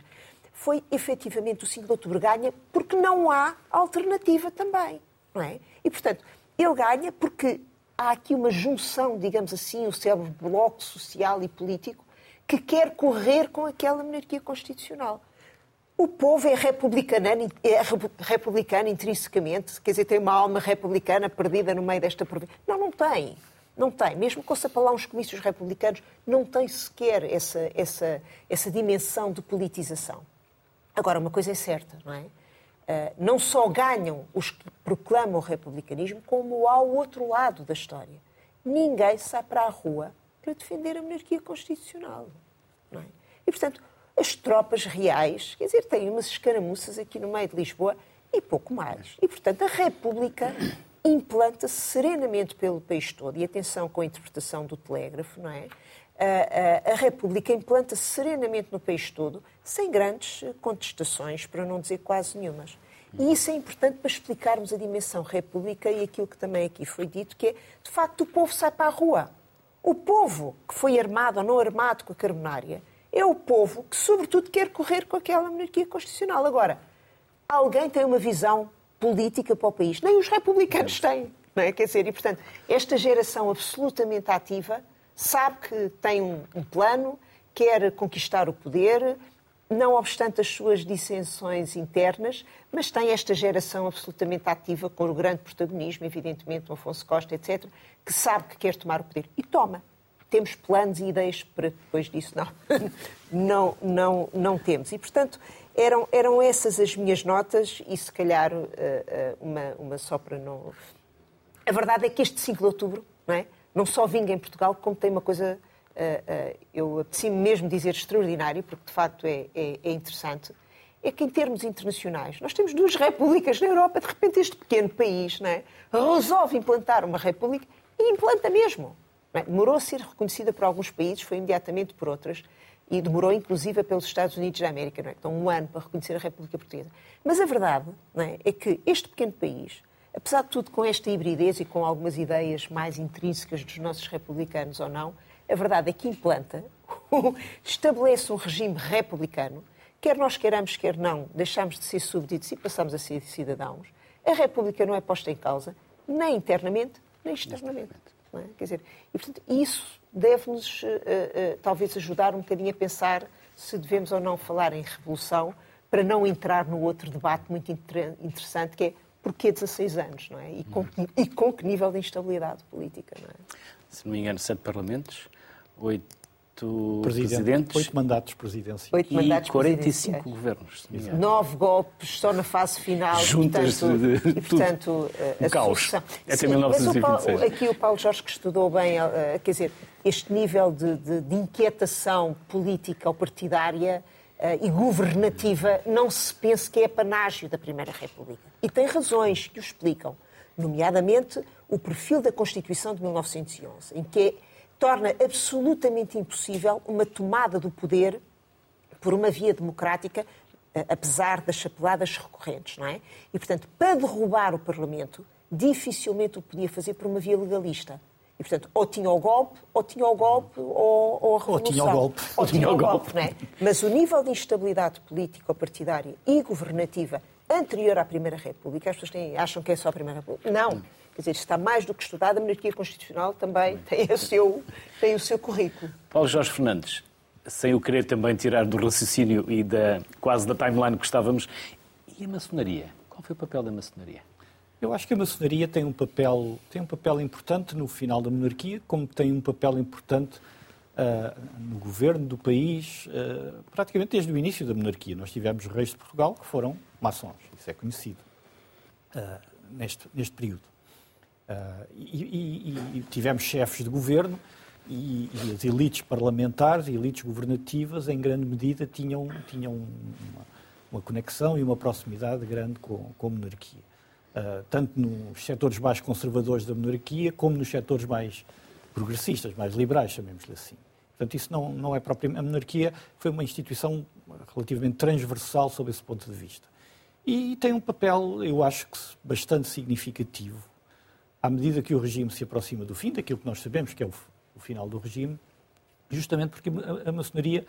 foi efetivamente o 5 de outubro ganha porque não há alternativa também, não é? E, portanto, ele ganha porque há aqui uma junção, digamos assim, o seu bloco social e político, que quer correr com aquela monarquia constitucional. O povo é republicano, é republicano intrinsecamente, quer dizer, tem uma alma republicana perdida no meio desta província. Não, não tem. Não tem. Mesmo com para lá uns comícios republicanos, não tem sequer essa, essa, essa dimensão de politização. Agora, uma coisa é certa, não é? Uh, não só ganham os que proclamam o republicanismo, como há o outro lado da história. Ninguém sai para a rua para defender a monarquia constitucional. É? E, portanto, as tropas reais, quer dizer, têm umas escaramuças aqui no meio de Lisboa e pouco mais. E, portanto, a República implanta-se serenamente pelo país todo. E atenção com a interpretação do telégrafo, não é? A, a, a República implanta-se serenamente no país todo, sem grandes contestações, para não dizer quase nenhumas. E isso é importante para explicarmos a dimensão República e aquilo que também aqui foi dito, que é, de facto, o povo sai para a rua. O povo que foi armado ou não armado com a carbonária é o povo que, sobretudo, quer correr com aquela monarquia constitucional. Agora, alguém tem uma visão política para o país? Nem os republicanos têm. Não é? Quer dizer, e, portanto, esta geração absolutamente ativa sabe que tem um, um plano, quer conquistar o poder, não obstante as suas dissensões internas, mas tem esta geração absolutamente ativa, com o grande protagonismo, evidentemente, do Afonso Costa, etc., que sabe que quer tomar o poder. E toma. Temos planos e ideias para depois disso? Não, não, não, não temos. E, portanto, eram, eram essas as minhas notas e, se calhar, eh, eh, uma, uma só para não... A verdade é que este 5 de outubro não, é? não só vinga em Portugal, como tem uma coisa eu apeteci mesmo dizer extraordinário, porque de facto é, é, é, interessante, é que, em termos internacionais, nós temos duas repúblicas na Europa. De repente, este pequeno país não é, resolve implantar uma república e implanta mesmo. É? Demorou a ser reconhecida por alguns países, foi imediatamente por outras, e demorou inclusive pelos Estados Unidos da América, não é? Então, um ano para reconhecer a República Portuguesa. Mas a verdade é? é que este pequeno país, apesar de tudo, com esta hibridez e com algumas ideias mais intrínsecas dos nossos republicanos ou não, a verdade é que implanta, estabelece um regime republicano Quer nós queiramos, quer não, deixamos de ser súbditos e passamos a ser cidadãos. A República não é posta em causa, nem internamente, nem externamente. É? Quer dizer, e, portanto, isso deve-nos, uh, uh, talvez, ajudar um bocadinho a pensar se devemos ou não falar em revolução, para não entrar no outro debate muito inter interessante, que é porquê 16 anos, não é? E com, e com que nível de instabilidade política, não é? Se não me engano, sete parlamentos, oito oito Presidente, presidentes. Oito mandatos presidenciais. Oito mandatos e 45 governos. Nove golpes só na fase final. Juntas portanto, de, e, portanto, um caos. Até 1926. Mas o Paulo, aqui o Paulo Jorge que estudou bem, eh, quer dizer, este nível de, de, de inquietação política ou partidária uh, e governativa não se pense que é panágio da Primeira República. E tem razões que o explicam, nomeadamente o perfil da Constituição de 1911, em que é torna absolutamente impossível uma tomada do poder por uma via democrática, eh, apesar das chapeladas recorrentes, não é? E, portanto, para derrubar o Parlamento, dificilmente o podia fazer por uma via legalista. E, portanto, ou tinha o golpe, ou tinha o golpe, ou, ou a revolução. Ou tinha o golpe. Ou tinha o golpe, não é? Mas o nível de instabilidade política, partidária e governativa anterior à Primeira República, as pessoas têm, acham que é só a Primeira República. Não. Quer dizer, está mais do que estudado, a monarquia constitucional também tem o seu, tem o seu currículo. Paulo Jorge Fernandes, sem o querer também tirar do raciocínio e da, quase da timeline que estávamos, e a maçonaria? Qual foi o papel da maçonaria? Eu acho que a maçonaria tem um papel, tem um papel importante no final da monarquia, como tem um papel importante uh, no governo do país, uh, praticamente desde o início da monarquia. Nós tivemos reis de Portugal que foram maçons, isso é conhecido, uh, neste, neste período. Uh, e, e, e, tivemos chefes de governo e, e, as elites parlamentares e elites governativas, em grande medida, tinham, tinham uma, uma conexão e uma proximidade grande com, com a monarquia. Uh, tanto nos setores mais conservadores da monarquia, como nos setores mais progressistas, mais liberais, chamemos-lhe assim. Portanto, isso não, não é próprio. A monarquia foi uma instituição relativamente transversal sob esse ponto de vista. E tem um papel, eu acho que bastante significativo à medida que o regime se aproxima do fim, daquilo que nós sabemos que é o, o final do regime, justamente porque a, a maçonaria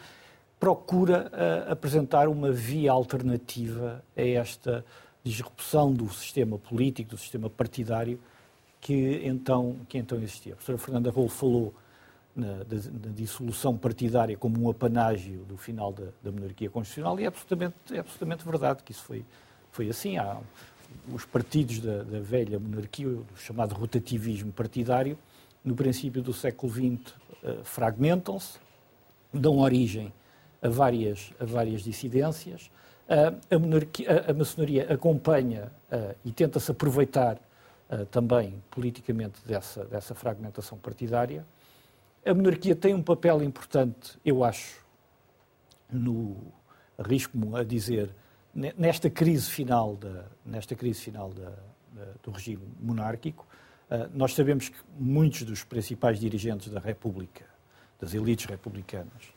procura apresentar uma via alternativa a esta disrupção do sistema político, do sistema partidário que então, que então existia. A professora Fernanda Rolo falou na, da, da, dissolução partidária como um apanágio do final da, da monarquia constitucional e é absolutamente, é absolutamente verdade que isso foi, foi assim. Há os partidos da, da, velha monarquia, o chamado rotativismo partidário, no princípio do século XX, eh, fragmentam-se, dão origem a várias, a várias dissidências. A, monarquia, a, maçonaria acompanha uh, e tenta-se aproveitar também politicamente dessa, dessa fragmentação partidária. A monarquia tem um papel importante, eu acho, no arrisco-me a dizer, nesta crise final, da, nesta crise final da, da, do regime monárquico, uh, nós sabemos que muitos dos principais dirigentes da República, das elites republicanas,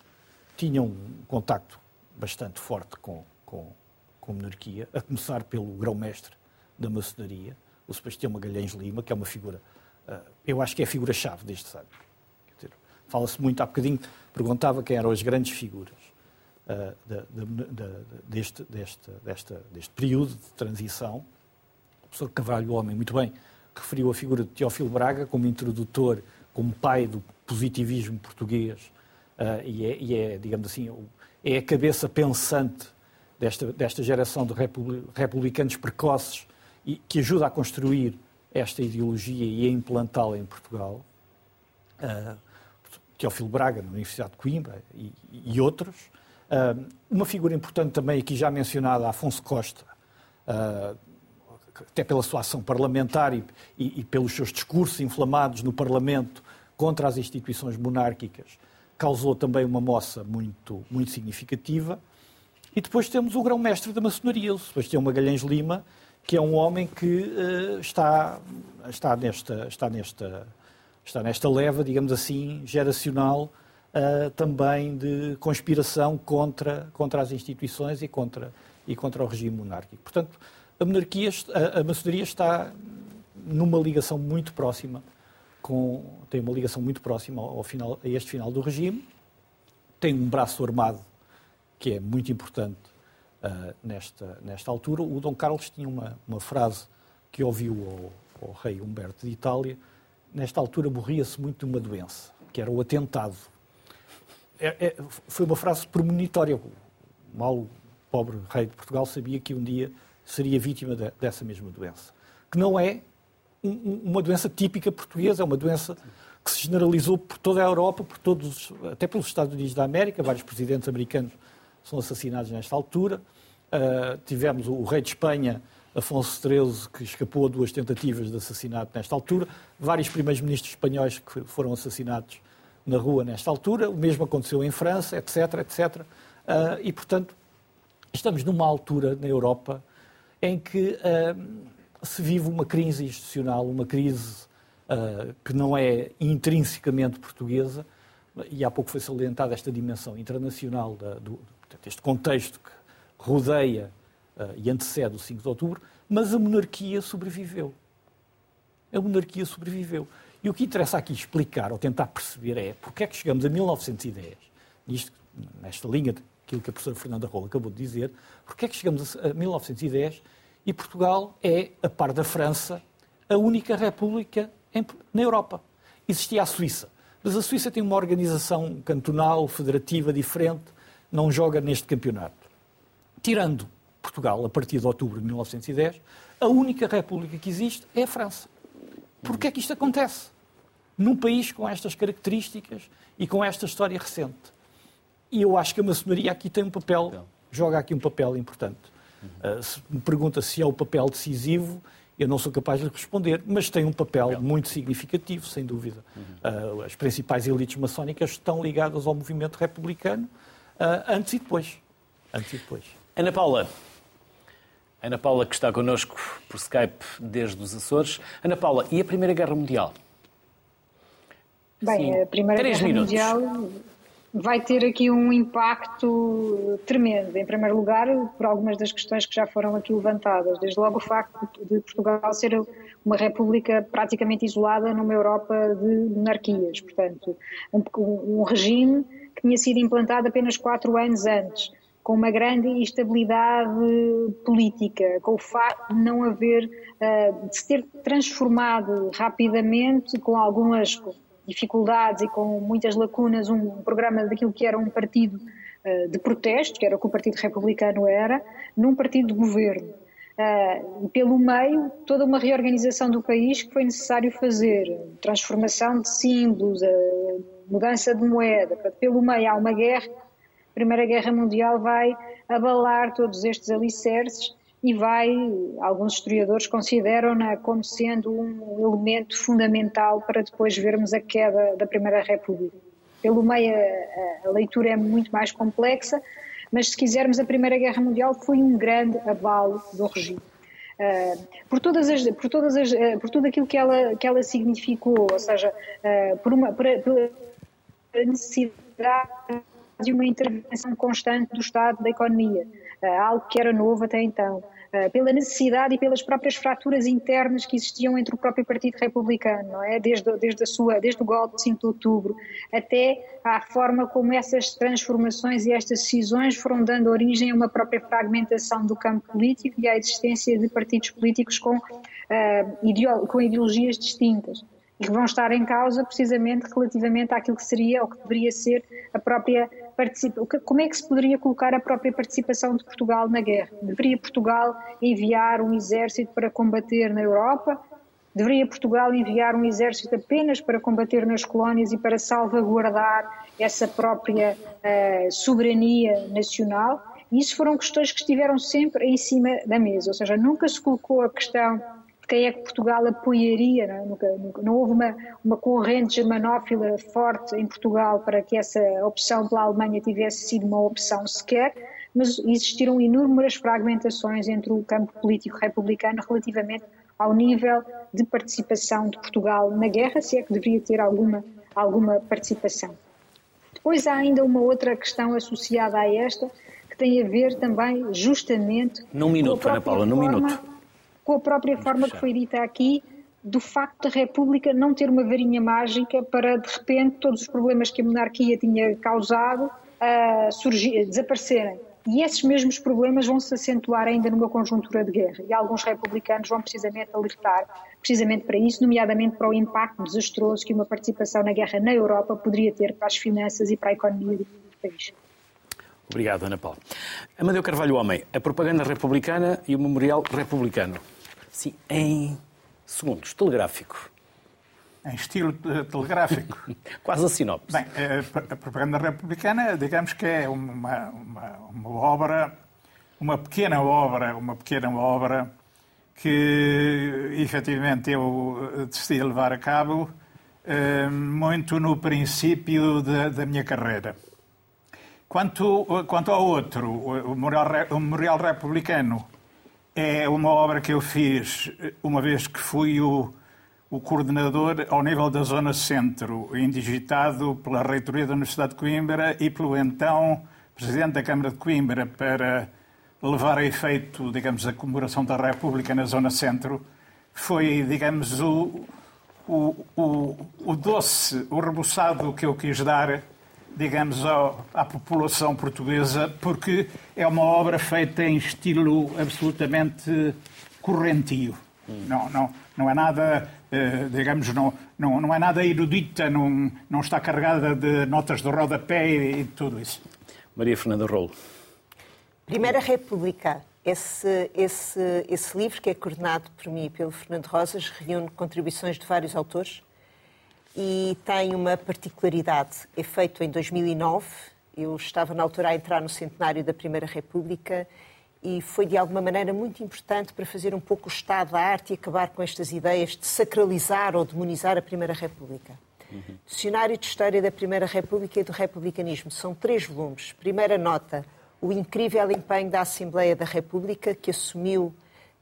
tinham um contacto bastante forte com, com, com a monarquia, a começar pelo grão-mestre da maçonaria, o Sebastião Magalhães Lima, que é uma figura, uh, eu acho que é a figura-chave deste século. Fala-se muito, há bocadinho perguntava quem eram as grandes figuras. Uh, da, da, deste, deste, desta, deste período de transição. O professor Cavalho Homem, muito bem, referiu a figura de Teófilo Braga como introdutor, como pai do positivismo português, uh, e, é, e, é, digamos assim, é a cabeça pensante desta, desta geração de republicanos precoces e que ajuda a construir esta ideologia e a implantá-la em Portugal. Uh, Teófilo Braga, na Universidade de Coimbra, e, e outros. Uma figura importante também aqui já mencionada, Afonso Costa, ah, até pela sua ação parlamentar e, pelos seus discursos inflamados no Parlamento contra as instituições monárquicas, causou também uma moça muito, muito significativa. E depois temos o grão-mestre da maçonaria, o Sebastião Magalhães Lima, que é um homem que uh, está, está, nesta, está, nesta, está nesta leva, digamos assim, geracional uh, também de conspiração contra, contra as instituições e contra, e contra o regime monárquico. Portanto, a, monarquia, a, a maçonaria está numa ligação muito próxima com, tem uma ligação muito próxima ao final, a este final do regime, tem um braço armado que é muito importante uh, nesta, nesta altura. O Dom Carlos tinha uma, uma frase que ouviu ao, ao rei Humberto de Itália, nesta altura morria-se muito de uma doença, que era o atentado. É, é, foi uma frase premonitória. O mal pobre rei de Portugal sabia que um dia seria vítima de, dessa mesma doença, que não é um, uma doença típica portuguesa, é uma doença que se generalizou por toda a Europa, por todos, até pelos Estados Unidos da América, vários presidentes americanos são assassinados nesta altura. Uh, tivemos o, o, rei de Espanha, Afonso XIII, que escapou a duas tentativas de assassinato nesta altura. Vários primeiros ministros espanhóis que foram assassinados na rua nesta altura. O mesmo aconteceu em França, etc, etc. Uh, e, portanto, estamos numa altura na Europa em que uh, se vive uma crise institucional, uma crise que não é intrinsecamente portuguesa, e há pouco foi salientada esta dimensão internacional da, do, este contexto que rodeia uh, e antecede o 5 de outubro, mas a monarquia sobreviveu. A monarquia sobreviveu. E o que interessa aqui explicar ou tentar perceber é porque é que chegamos a 1910, nisto, nesta linha daquilo que a professora Fernanda Rola acabou de dizer, porque é que chegamos a 1910 e Portugal é, a par da França, a única república em, na Europa. Existia a Suíça, mas a Suíça tem uma organização cantonal, federativa diferente, não joga neste campeonato. Tirando Portugal, a partir de outubro de 1910, a única república que existe é a França. Porquê é que isto acontece? Num país com estas características e com esta história recente. E eu acho que a maçonaria aqui tem um papel, joga aqui um papel importante. Uh, se me pergunta se é o papel decisivo, eu não sou capaz de responder, mas tem um papel muito significativo, sem dúvida. Uh, as principais elites maçónicas estão ligadas ao movimento republicano uh, antes e depois. Antes e depois. Ana Paula. Ana Paula, que está connosco por Skype desde os Açores. Ana Paula, e a Primeira Guerra Mundial? Bem, Sim. a Primeira Três Guerra minutos. Mundial vai ter aqui um impacto tremendo. Em primeiro lugar, por algumas das questões que já foram aqui levantadas. Desde logo o facto de Portugal ser uma república praticamente isolada numa Europa de monarquias. Portanto, um, um regime que tinha sido implantado apenas quatro anos antes, com uma grande instabilidade política, com o facto de não haver, eh, de se ter transformado rapidamente, com algumas dificuldades e com muitas lacunas, um programa daquilo que era um partido eh, de protesto, que era o que o Partido Republicano era, num partido de governo. Uh, pelo meio, toda uma reorganização do país que foi necessário fazer, transformação de símbolos, uh, mudança de moeda, pelo meio há uma guerra, a Primeira Guerra Mundial vai abalar todos estes alicerces e vai, alguns historiadores consideram-na como sendo um elemento fundamental para depois vermos a queda da Primeira República. Pelo meio a, a leitura é muito mais complexa, mas se quisermos a Primeira Guerra Mundial foi um grande abalo do regime. Uh, por todas as, por todas as, uh, por tudo aquilo que ela que ela significou, ou seja, uh, por uma por, por, necessidade de uma intervenção constante do Estado da economia, eh, algo que era novo até então, eh, pela necessidade e pelas próprias fraturas internas que existiam entre o próprio Partido Republicano, não é? Desde, desde, a sua, desde o golpe de 5 de outubro até à forma como essas transformações e estas decisões foram dando origem a uma própria fragmentação do campo político e à existência de partidos políticos com, uh, com ideologias distintas e que vão estar em causa precisamente relativamente àquilo que seria ou que deveria ser a própria participação. Como é que se poderia colocar a própria participação de Portugal na guerra? Deveria Portugal enviar um exército para combater na Europa? Deveria Portugal enviar um exército apenas para combater nas colónias e para salvaguardar essa própria uh, soberania nacional? Isso foram questões que estiveram sempre em cima da mesa, ou seja, nunca se colocou a questão quem é que Portugal apoiaria, não, é? nunca, nunca, não houve uma, uma corrente germanófila forte em Portugal para que essa opção pela Alemanha tivesse sido uma opção sequer, mas existiram inúmeras fragmentações entre o campo político republicano relativamente ao nível de participação de Portugal na guerra, se é que deveria ter alguma, alguma participação. Depois há ainda uma outra questão associada a esta, que tem a ver também justamente num minuto, Ana Paula, num minuto. Com a própria forma que foi dita aqui do facto da República não ter uma varinha mágica para, de repente, todos os problemas que a monarquia tinha causado uh, surgir, desaparecerem. E esses mesmos problemas vão se acentuar ainda numa conjuntura de guerra. E alguns republicanos vão precisamente alertar precisamente para isso, nomeadamente para o impacto desastroso que uma participação na guerra na Europa poderia ter para as finanças e para a economia do país. Obrigado, Ana Paula. Amadeu Carvalho Homem, a propaganda republicana e o memorial republicano. Sim, em segundos, telegráfico. Em estilo telegráfico. Quase a sinopse. Bem, eh, a propaganda republicana, digamos que é uma, uma, uma obra, uma pequena obra, uma pequena obra que efetivamente eu eh, decidi levar a cabo eh, muito no princípio da, da minha carreira. Quanto, quanto ao outro, o Memorial, o Memorial Republicano é uma obra que eu fiz uma vez que fui o, o coordenador ao nível da Zona Centro, indigitado pela Reitoria da Universidade de Coimbra e pelo então Presidente da Câmara de Coimbra para levar a efeito, digamos, a comemoração da República na Zona Centro. Foi, digamos, o, o, o, o doce, o rebuçado que eu quis dar digamos, ao, à população portuguesa, porque é uma obra feita em estilo absolutamente correntio. Não, não, não é nada, eh, digamos, não, não, não é nada erudita, não, não está carregada de notas de rodapé e, e tudo isso. Maria Fernanda Rolo. Primeira República. Esse, esse, esse livro, que é coordenado por mim e pelo Fernando Rosas, reúne contribuições de vários autores e tem uma particularidade. É feito em 2009. Eu estava na altura a entrar no centenário da Primeira República e foi de alguma maneira muito importante para fazer um pouco o estado da arte e acabar com estas ideias de sacralizar ou demonizar a Primeira República. Uhum. Dicionário de História da Primeira República e do Republicanismo. São três volumes. Primeira nota, o incrível empenho da Assembleia da República, que assumiu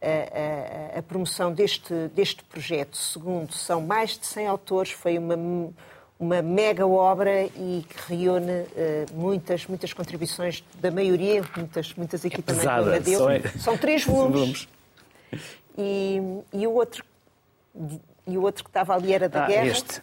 a, a, a, promoção deste, deste projeto. Segundo, são mais de 100 autores, foi uma, uma mega obra e que reúne uh, muitas, muitas contribuições da maioria, muitas, muitas equipas é pesada, deu. São, são três volumes. E, e, o outro, e o outro que estava ali era da ah, guerra. Este.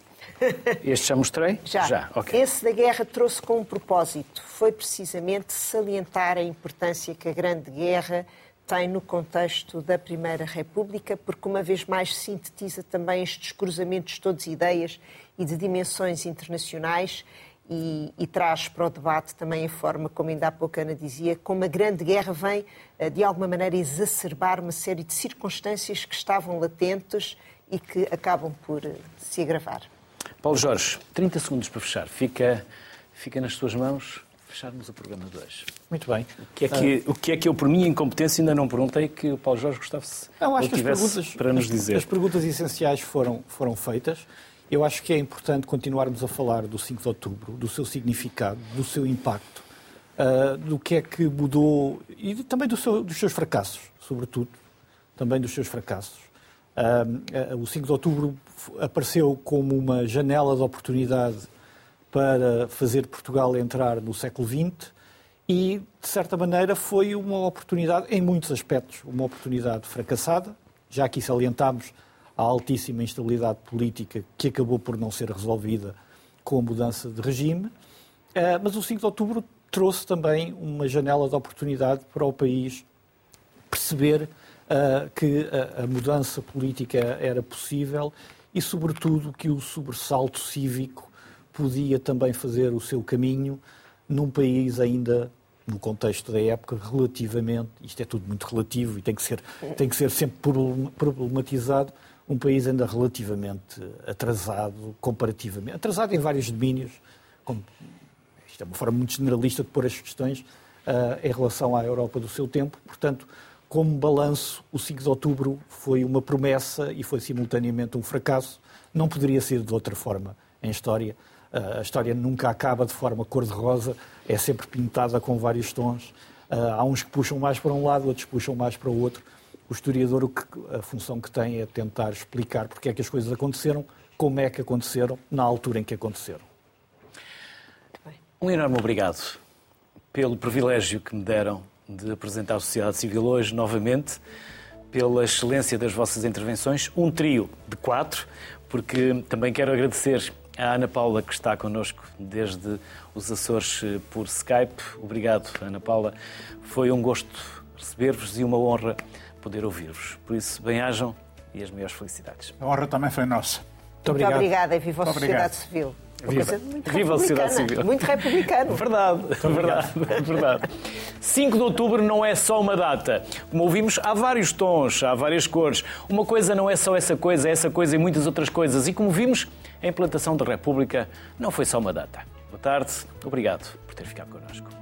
Este já mostrei? Já. já okay. Esse da guerra trouxe com um propósito. Foi precisamente salientar a importância que a Grande Guerra tem no contexto da Primeira República, porque uma vez mais sintetiza também estes cruzamentos todos de ideias e de dimensões internacionais e, e, traz para o debate também a forma, como ainda há pouco Ana dizia, como a Grande Guerra vem, eh, de alguma maneira, exacerbar uma série de circunstâncias que estavam latentes e que acabam por eh, se agravar. Paulo Jorge, 30 segundos para fechar. Fica, fica nas tuas mãos fecharmos o programa de hoje. Muito bem. O que é que, o que, é que eu, por minha incompetência, ainda não perguntei que o Paulo Jorge gostava não, acho que as perguntas, para nos dizer? As perguntas essenciais foram, foram feitas. Eu acho que é importante continuarmos a falar do 5 de outubro, do seu significado, do seu impacto, uh, do que é que mudou e também do seu, dos seus fracassos, sobretudo, também dos seus fracassos. Uh, uh, o 5 de outubro apareceu como uma janela de oportunidade para fazer Portugal entrar no século XX e, de certa maneira, foi uma oportunidade, em muitos aspectos, uma oportunidade fracassada. Já aqui salientámos a altíssima instabilidade política que acabou por não ser resolvida com a mudança de regime. Eh, mas o 5 de outubro trouxe também uma janela de oportunidade para o país perceber eh, que a mudança política era possível e, sobretudo, que o sobressalto cívico podia também fazer o seu caminho num país ainda no contexto da época, relativamente, isto é tudo muito relativo e tem que ser, tem que ser sempre problematizado, um país ainda relativamente atrasado, comparativamente, atrasado em vários domínios, como, isto é uma forma muito generalista de pôr as questões uh, em relação à Europa do seu tempo, portanto, como balanço, o 5 de outubro foi uma promessa e foi simultaneamente um fracasso, não poderia ser de outra forma em história, a história nunca acaba de forma cor-de-rosa, é sempre pintada com vários tons. há uns que puxam mais para um lado, outros puxam mais para o outro. O historiador, o que, a função que tem é tentar explicar porque é que as coisas aconteceram, como é que aconteceram, na altura em que aconteceram. Um enorme obrigado pelo privilégio que me deram de apresentar a sociedade civil hoje novamente, pela excelência das vossas intervenções, um trio de quatro, porque também quero agradecer à Ana Paula que está connosco desde os Açores eh, por Skype. Obrigado, Ana Paula. Foi um gosto receber-vos e uma honra poder ouvir-vos. Por isso, bem-ajam e as maiores felicidades. A honra também foi nossa. Muito, muito obrigada e viva a sociedade civil. Viva, Viva a sociedade civil. Muito republicano. Verdade, verdade, verdade. 5 de outubro não é só uma data. Como ouvimos, há vários tons, há várias cores. Uma coisa não é só essa coisa, é essa coisa e muitas outras coisas. E como vimos, a implantação da República não foi só uma data. Boa tarde, obrigado por ter ficado connosco.